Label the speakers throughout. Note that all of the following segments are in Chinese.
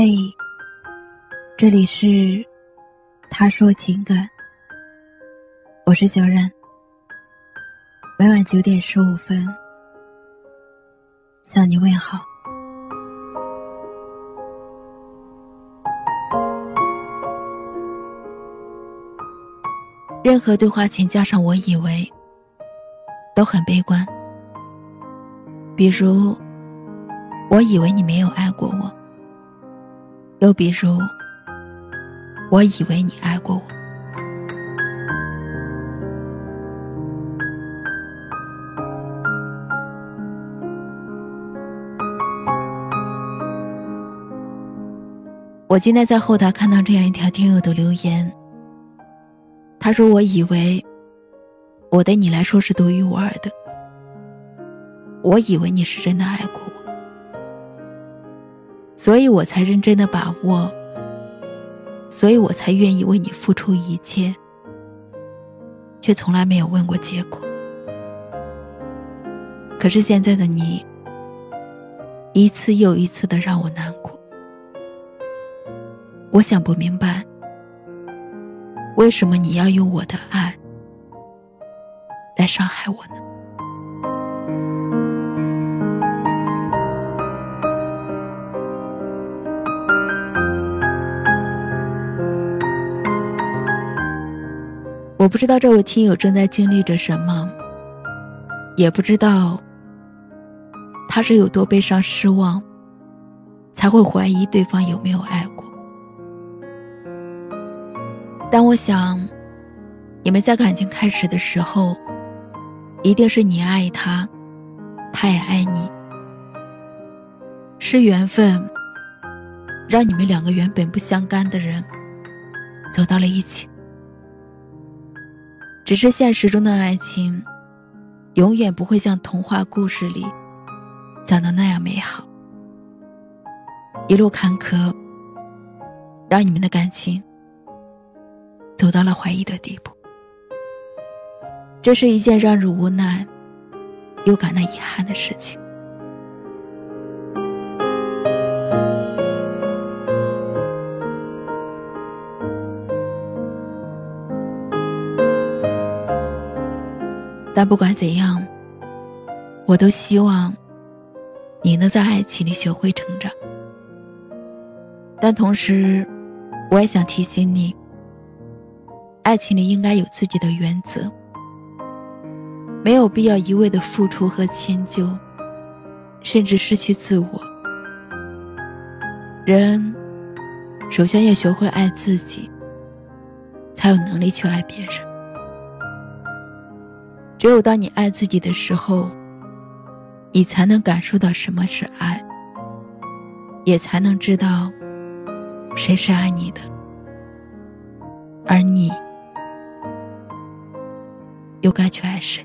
Speaker 1: 嘿，这里是他说情感，我是小冉。每晚九点十五分向你问好。任何对话前加上“我以为”，都很悲观。比如，我以为你没有爱过我。又比如，我以为你爱过我。我今天在后台看到这样一条听友的留言，他说：“我以为我对你来说是独一无二的，我以为你是真的爱过我。”所以我才认真的把握，所以我才愿意为你付出一切，却从来没有问过结果。可是现在的你，一次又一次的让我难过。我想不明白，为什么你要用我的爱来伤害我呢？我不知道这位听友正在经历着什么，也不知道他是有多悲伤失望，才会怀疑对方有没有爱过。但我想，你们在感情开始的时候，一定是你爱他，他也爱你，是缘分，让你们两个原本不相干的人走到了一起。只是现实中的爱情，永远不会像童话故事里讲的那样美好。一路坎坷，让你们的感情走到了怀疑的地步。这是一件让人无奈又感到遗憾的事情。但不管怎样，我都希望你能在爱情里学会成长。但同时，我也想提醒你，爱情里应该有自己的原则，没有必要一味的付出和迁就，甚至失去自我。人首先要学会爱自己，才有能力去爱别人。只有当你爱自己的时候，你才能感受到什么是爱，也才能知道谁是爱你的，而你又该去爱谁。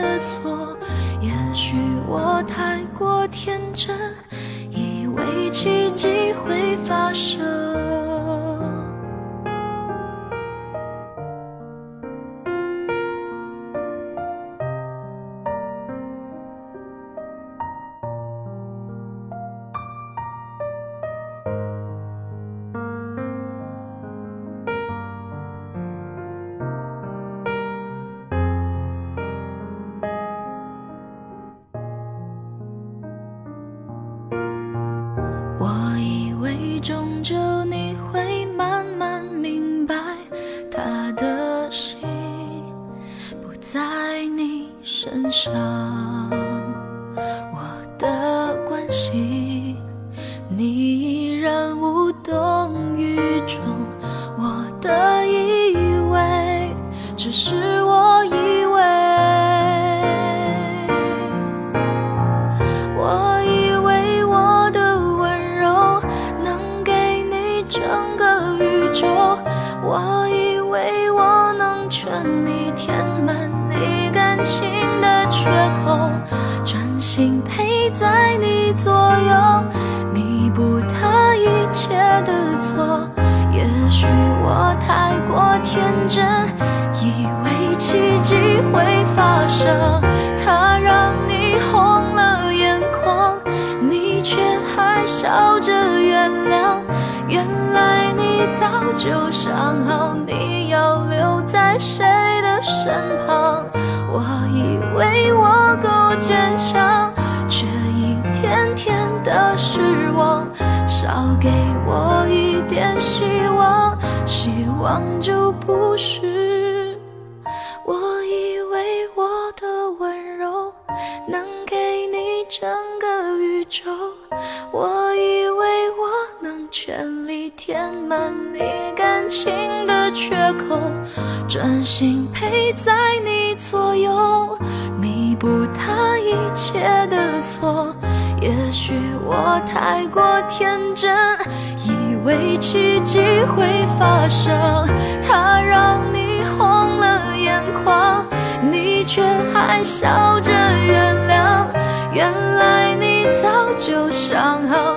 Speaker 2: 的错。也许我太过天真，以为奇迹会发生。终究你会慢慢明白，他的心不在你身上，我的关心你依然无动于衷，我的以为只是在你左右，弥补他一切的错。也许我太过天真，以为奇迹会发生，他让你红了眼眶，你却还笑着原谅。原来你早就想好你要留在谁的身旁，我以为我够坚强，的失望，少给我一点希望，希望就不是。我以为我的温柔能给你整个宇宙，我以为我能全力。填满你感情的缺口，专心陪在你左右，弥补他一切的错。也许我太过天真，以为奇迹会发生，他让你红了眼眶，你却还笑着原谅。原来你早就想好